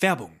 Werbung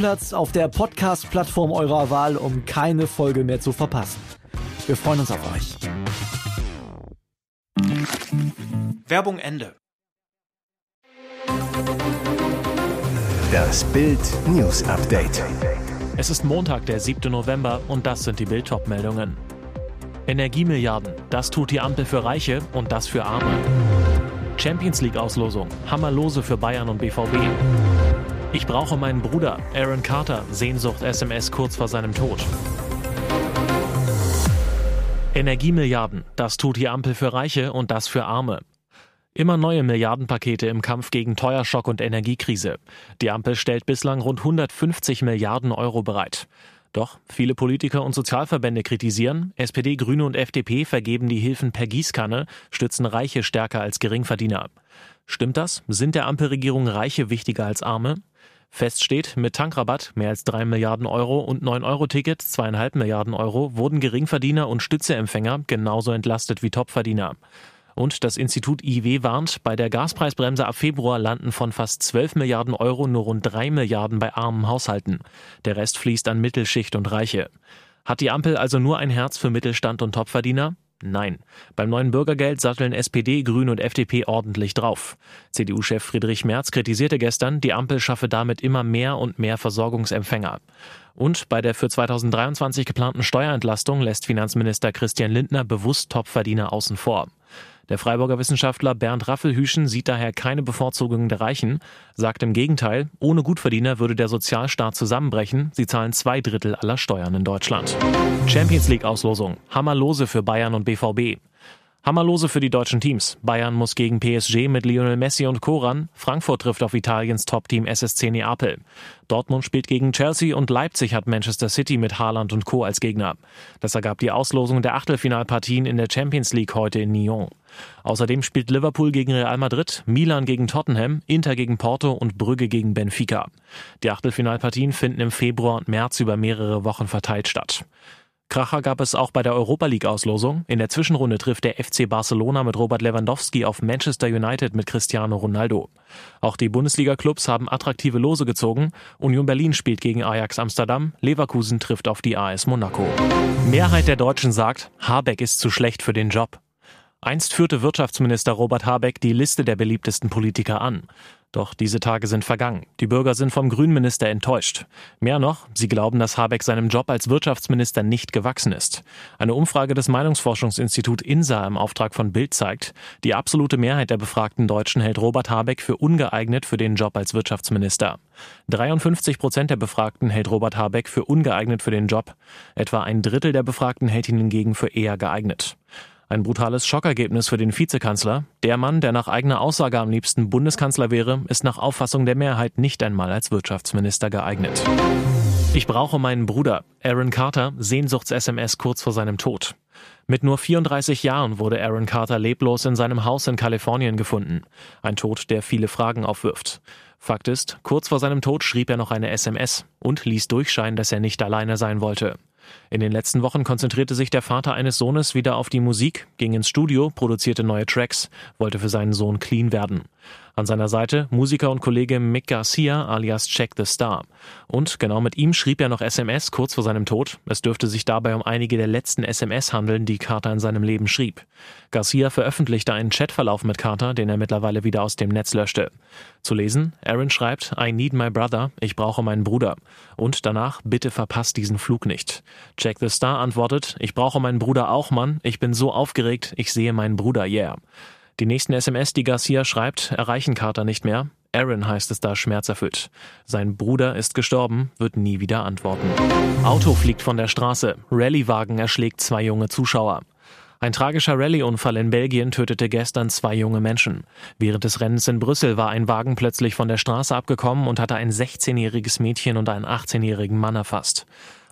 Stammplatz auf der Podcast-Plattform eurer Wahl, um keine Folge mehr zu verpassen. Wir freuen uns auf euch. Werbung Ende. Das Bild News Update. Es ist Montag, der 7. November und das sind die Bild meldungen Energiemilliarden, das tut die Ampel für Reiche und das für Arme. Champions League Auslosung, Hammerlose für Bayern und BVB. Ich brauche meinen Bruder, Aaron Carter, Sehnsucht SMS kurz vor seinem Tod. Energiemilliarden, das tut die Ampel für Reiche und das für Arme. Immer neue Milliardenpakete im Kampf gegen Teuerschock und Energiekrise. Die Ampel stellt bislang rund 150 Milliarden Euro bereit. Doch viele Politiker und Sozialverbände kritisieren, SPD, Grüne und FDP vergeben die Hilfen per Gießkanne, stützen Reiche stärker als Geringverdiener. Stimmt das? Sind der Ampelregierung Reiche wichtiger als Arme? Fest steht, mit Tankrabatt mehr als drei Milliarden Euro und 9-Euro-Ticket zweieinhalb Milliarden Euro wurden Geringverdiener und Stützeempfänger genauso entlastet wie Topverdiener. Und das Institut IW warnt, bei der Gaspreisbremse ab Februar landen von fast 12 Milliarden Euro nur rund 3 Milliarden bei armen Haushalten. Der Rest fließt an Mittelschicht und Reiche. Hat die Ampel also nur ein Herz für Mittelstand und Topverdiener? Nein. Beim neuen Bürgergeld satteln SPD, Grüne und FDP ordentlich drauf. CDU-Chef Friedrich Merz kritisierte gestern, die Ampel schaffe damit immer mehr und mehr Versorgungsempfänger. Und bei der für 2023 geplanten Steuerentlastung lässt Finanzminister Christian Lindner bewusst Topverdiener außen vor. Der Freiburger Wissenschaftler Bernd Raffelhüschen sieht daher keine Bevorzugung der Reichen, sagt im Gegenteil, ohne Gutverdiener würde der Sozialstaat zusammenbrechen. Sie zahlen zwei Drittel aller Steuern in Deutschland. Champions League Auslosung. Hammerlose für Bayern und BVB. Hammerlose für die deutschen Teams. Bayern muss gegen PSG mit Lionel Messi und Koran. Frankfurt trifft auf Italiens Top-Team SSC Neapel. Dortmund spielt gegen Chelsea und Leipzig hat Manchester City mit Haaland und Co. als Gegner. Das ergab die Auslosung der Achtelfinalpartien in der Champions League heute in Nyon. Außerdem spielt Liverpool gegen Real Madrid, Milan gegen Tottenham, Inter gegen Porto und Brügge gegen Benfica. Die Achtelfinalpartien finden im Februar und März über mehrere Wochen verteilt statt. Kracher gab es auch bei der Europa League Auslosung. In der Zwischenrunde trifft der FC Barcelona mit Robert Lewandowski auf Manchester United mit Cristiano Ronaldo. Auch die Bundesliga-Clubs haben attraktive Lose gezogen. Union Berlin spielt gegen Ajax Amsterdam, Leverkusen trifft auf die AS Monaco. Mehrheit der Deutschen sagt, Habeck ist zu schlecht für den Job. Einst führte Wirtschaftsminister Robert Habeck die Liste der beliebtesten Politiker an. Doch diese Tage sind vergangen. Die Bürger sind vom Grünminister enttäuscht. Mehr noch, sie glauben, dass Habeck seinem Job als Wirtschaftsminister nicht gewachsen ist. Eine Umfrage des Meinungsforschungsinstituts INSA im Auftrag von Bild zeigt, die absolute Mehrheit der befragten Deutschen hält Robert Habeck für ungeeignet für den Job als Wirtschaftsminister. 53 Prozent der Befragten hält Robert Habeck für ungeeignet für den Job. Etwa ein Drittel der Befragten hält ihn hingegen für eher geeignet. Ein brutales Schockergebnis für den Vizekanzler. Der Mann, der nach eigener Aussage am liebsten Bundeskanzler wäre, ist nach Auffassung der Mehrheit nicht einmal als Wirtschaftsminister geeignet. Ich brauche meinen Bruder. Aaron Carter, Sehnsuchts-SMS kurz vor seinem Tod. Mit nur 34 Jahren wurde Aaron Carter leblos in seinem Haus in Kalifornien gefunden. Ein Tod, der viele Fragen aufwirft. Fakt ist, kurz vor seinem Tod schrieb er noch eine SMS und ließ durchscheinen, dass er nicht alleine sein wollte. In den letzten Wochen konzentrierte sich der Vater eines Sohnes wieder auf die Musik, ging ins Studio, produzierte neue Tracks, wollte für seinen Sohn clean werden. An seiner Seite Musiker und Kollege Mick Garcia alias Check the Star. Und genau mit ihm schrieb er noch SMS kurz vor seinem Tod. Es dürfte sich dabei um einige der letzten SMS handeln, die Carter in seinem Leben schrieb. Garcia veröffentlichte einen Chatverlauf mit Carter, den er mittlerweile wieder aus dem Netz löschte. Zu lesen, Aaron schreibt, I need my brother, ich brauche meinen Bruder. Und danach, bitte verpasst diesen Flug nicht. Check the Star antwortet, ich brauche meinen Bruder auch, Mann, ich bin so aufgeregt, ich sehe meinen Bruder, yeah. Die nächsten SMS, die Garcia schreibt, erreichen Carter nicht mehr. Aaron heißt es da schmerzerfüllt. Sein Bruder ist gestorben, wird nie wieder antworten. Auto fliegt von der Straße. Rallyewagen erschlägt zwei junge Zuschauer. Ein tragischer Rallye-Unfall in Belgien tötete gestern zwei junge Menschen. Während des Rennens in Brüssel war ein Wagen plötzlich von der Straße abgekommen und hatte ein 16-jähriges Mädchen und einen 18-jährigen Mann erfasst.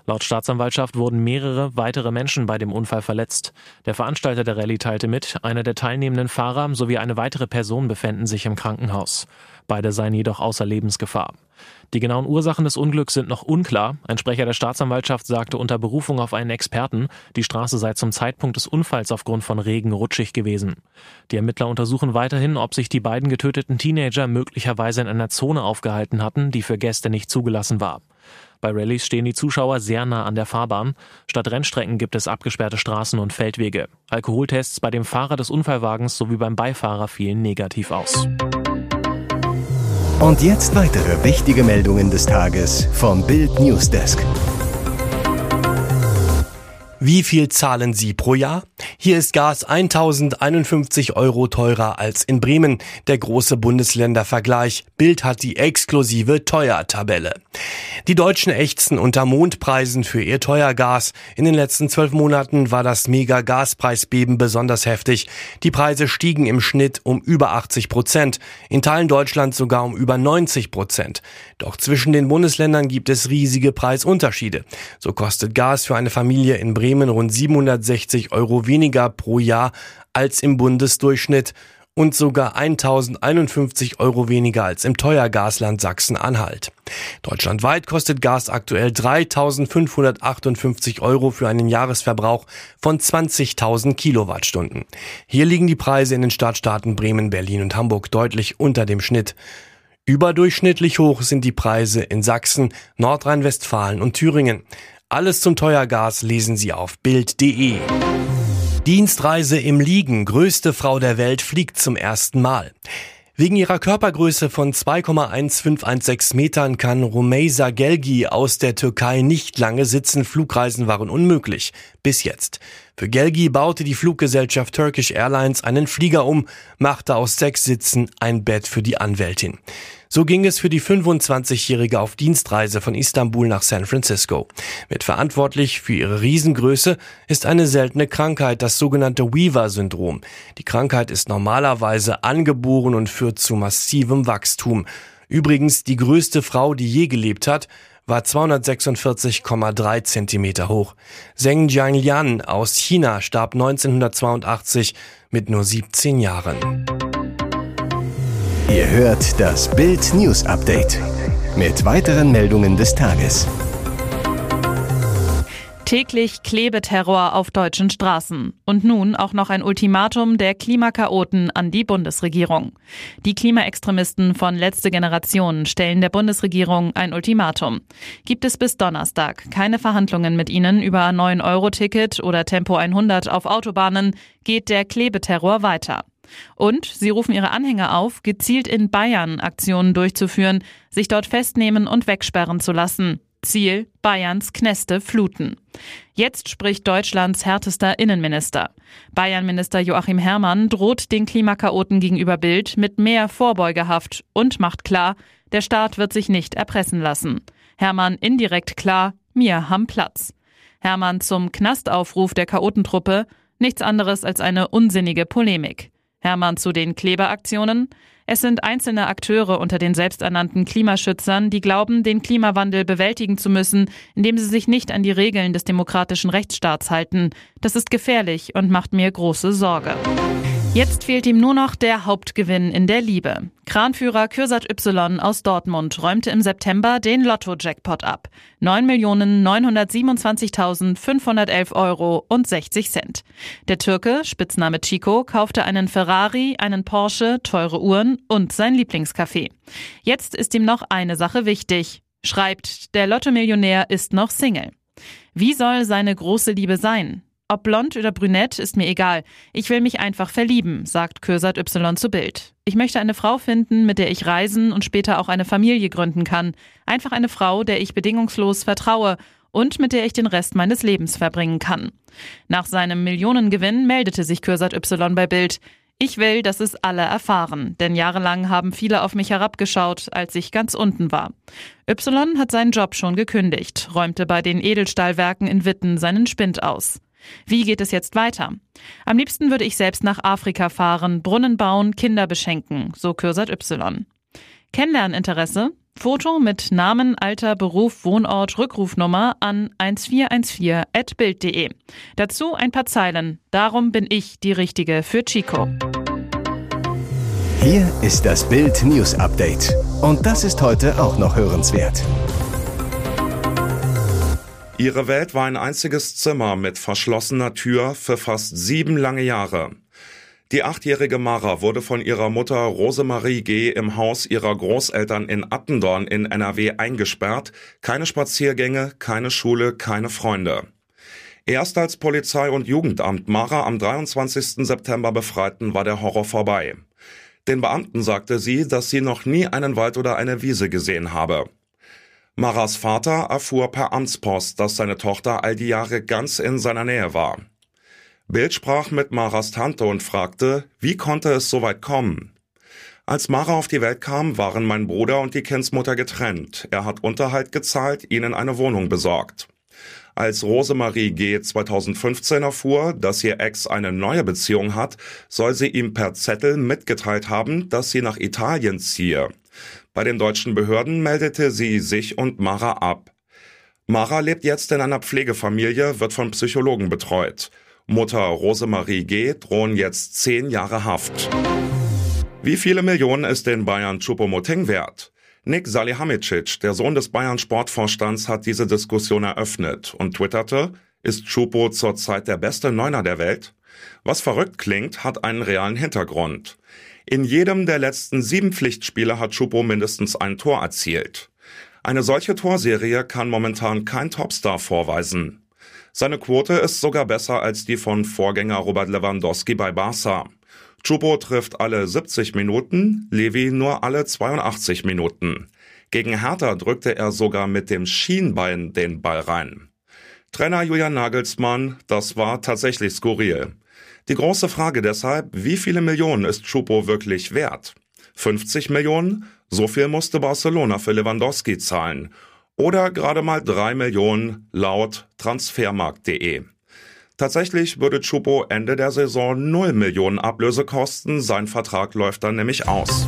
Laut Staatsanwaltschaft wurden mehrere weitere Menschen bei dem Unfall verletzt. Der Veranstalter der Rallye teilte mit, einer der teilnehmenden Fahrer sowie eine weitere Person befänden sich im Krankenhaus. Beide seien jedoch außer Lebensgefahr. Die genauen Ursachen des Unglücks sind noch unklar. Ein Sprecher der Staatsanwaltschaft sagte unter Berufung auf einen Experten, die Straße sei zum Zeitpunkt des Unfalls aufgrund von Regen rutschig gewesen. Die Ermittler untersuchen weiterhin, ob sich die beiden getöteten Teenager möglicherweise in einer Zone aufgehalten hatten, die für Gäste nicht zugelassen war. Bei Rallyes stehen die Zuschauer sehr nah an der Fahrbahn. Statt Rennstrecken gibt es abgesperrte Straßen und Feldwege. Alkoholtests bei dem Fahrer des Unfallwagens sowie beim Beifahrer fielen negativ aus. Und jetzt weitere wichtige Meldungen des Tages vom Bild Newsdesk. Wie viel zahlen Sie pro Jahr? Hier ist Gas 1051 Euro teurer als in Bremen. Der große Bundesländervergleich. Bild hat die exklusive Teuertabelle. Die Deutschen ächzen unter Mondpreisen für ihr Teuergas. In den letzten zwölf Monaten war das Mega-Gaspreisbeben besonders heftig. Die Preise stiegen im Schnitt um über 80 Prozent. In Teilen Deutschlands sogar um über 90 Prozent. Doch zwischen den Bundesländern gibt es riesige Preisunterschiede. So kostet Gas für eine Familie in Bremen Bremen rund 760 Euro weniger pro Jahr als im Bundesdurchschnitt und sogar 1051 Euro weniger als im Teuergasland Sachsen-Anhalt. Deutschlandweit kostet Gas aktuell 3558 Euro für einen Jahresverbrauch von 20.000 Kilowattstunden. Hier liegen die Preise in den Stadtstaaten Bremen, Berlin und Hamburg deutlich unter dem Schnitt. Überdurchschnittlich hoch sind die Preise in Sachsen, Nordrhein-Westfalen und Thüringen. Alles zum Teuergas lesen Sie auf Bild.de. Dienstreise im Liegen. Größte Frau der Welt fliegt zum ersten Mal. Wegen ihrer Körpergröße von 2,1516 Metern kann Rumeysa Gelgi aus der Türkei nicht lange sitzen. Flugreisen waren unmöglich. Bis jetzt. Für Gelgi baute die Fluggesellschaft Turkish Airlines einen Flieger um, machte aus sechs Sitzen ein Bett für die Anwältin. So ging es für die 25-Jährige auf Dienstreise von Istanbul nach San Francisco. Mitverantwortlich für ihre Riesengröße ist eine seltene Krankheit, das sogenannte Weaver-Syndrom. Die Krankheit ist normalerweise angeboren und führt zu massivem Wachstum. Übrigens die größte Frau, die je gelebt hat, war 246,3 Zentimeter hoch. Zheng Jianlian aus China starb 1982 mit nur 17 Jahren. Ihr hört das Bild News Update mit weiteren Meldungen des Tages. Täglich Klebeterror auf deutschen Straßen. Und nun auch noch ein Ultimatum der Klimakaoten an die Bundesregierung. Die Klimaextremisten von Letzte Generation stellen der Bundesregierung ein Ultimatum. Gibt es bis Donnerstag keine Verhandlungen mit ihnen über 9-Euro-Ticket oder Tempo 100 auf Autobahnen, geht der Klebeterror weiter. Und sie rufen ihre Anhänger auf, gezielt in Bayern Aktionen durchzuführen, sich dort festnehmen und wegsperren zu lassen. Ziel Bayerns Kneste fluten. Jetzt spricht Deutschlands härtester Innenminister. Bayernminister Joachim Herrmann droht den Klimakaoten gegenüber Bild mit mehr Vorbeugehaft und macht klar, der Staat wird sich nicht erpressen lassen. Herrmann indirekt klar, mir haben Platz. Herrmann zum Knastaufruf der Chaotentruppe, nichts anderes als eine unsinnige Polemik. Hermann zu den Kleberaktionen. Es sind einzelne Akteure unter den selbsternannten Klimaschützern, die glauben, den Klimawandel bewältigen zu müssen, indem sie sich nicht an die Regeln des demokratischen Rechtsstaats halten. Das ist gefährlich und macht mir große Sorge. Jetzt fehlt ihm nur noch der Hauptgewinn in der Liebe. Kranführer Kürsat Y aus Dortmund räumte im September den Lotto-Jackpot ab. 9.927.511 Euro und 60 Cent. Der Türke, Spitzname Chico, kaufte einen Ferrari, einen Porsche, teure Uhren und sein Lieblingscafé. Jetzt ist ihm noch eine Sache wichtig. Schreibt, der Lotto-Millionär ist noch Single. Wie soll seine große Liebe sein? Ob blond oder brünett, ist mir egal. Ich will mich einfach verlieben, sagt Kürsat Y zu Bild. Ich möchte eine Frau finden, mit der ich reisen und später auch eine Familie gründen kann. Einfach eine Frau, der ich bedingungslos vertraue und mit der ich den Rest meines Lebens verbringen kann. Nach seinem Millionengewinn meldete sich Kürsat Y bei Bild. Ich will, dass es alle erfahren, denn jahrelang haben viele auf mich herabgeschaut, als ich ganz unten war. Y hat seinen Job schon gekündigt, räumte bei den Edelstahlwerken in Witten seinen Spind aus. Wie geht es jetzt weiter? Am liebsten würde ich selbst nach Afrika fahren, Brunnen bauen, Kinder beschenken, so Kürsat Y. Kennenlerninteresse? Foto mit Namen, Alter, Beruf, Wohnort, Rückrufnummer an 1414.bild.de. Dazu ein paar Zeilen. Darum bin ich die Richtige für Chico. Hier ist das Bild News Update. Und das ist heute auch noch hörenswert. Ihre Welt war ein einziges Zimmer mit verschlossener Tür für fast sieben lange Jahre. Die achtjährige Mara wurde von ihrer Mutter Rosemarie G. im Haus ihrer Großeltern in Attendorn in NRW eingesperrt. Keine Spaziergänge, keine Schule, keine Freunde. Erst als Polizei und Jugendamt Mara am 23. September befreiten, war der Horror vorbei. Den Beamten sagte sie, dass sie noch nie einen Wald oder eine Wiese gesehen habe. Maras Vater erfuhr per Amtspost, dass seine Tochter all die Jahre ganz in seiner Nähe war. Bild sprach mit Maras Tante und fragte, wie konnte es so weit kommen? Als Mara auf die Welt kam, waren mein Bruder und die Kindsmutter getrennt. Er hat Unterhalt gezahlt, ihnen eine Wohnung besorgt. Als Rosemarie G. 2015 erfuhr, dass ihr Ex eine neue Beziehung hat, soll sie ihm per Zettel mitgeteilt haben, dass sie nach Italien ziehe. Bei den deutschen Behörden meldete sie sich und Mara ab. Mara lebt jetzt in einer Pflegefamilie, wird von Psychologen betreut. Mutter Rosemarie G. drohen jetzt zehn Jahre Haft. Wie viele Millionen ist den Bayern Choupo-Moting wert? Nick Salihamidzic, der Sohn des Bayern Sportvorstands, hat diese Diskussion eröffnet und twitterte, ist Choupo zurzeit der beste Neuner der Welt? Was verrückt klingt, hat einen realen Hintergrund. In jedem der letzten sieben Pflichtspiele hat Choupo mindestens ein Tor erzielt. Eine solche Torserie kann momentan kein Topstar vorweisen. Seine Quote ist sogar besser als die von Vorgänger Robert Lewandowski bei Barca. Chupo trifft alle 70 Minuten, Levi nur alle 82 Minuten. Gegen Hertha drückte er sogar mit dem Schienbein den Ball rein. Trainer Julian Nagelsmann, das war tatsächlich skurril. Die große Frage deshalb, wie viele Millionen ist Chupo wirklich wert? 50 Millionen? So viel musste Barcelona für Lewandowski zahlen oder gerade mal drei Millionen laut transfermarkt.de. Tatsächlich würde Chupo Ende der Saison 0 Millionen Ablöse kosten, sein Vertrag läuft dann nämlich aus.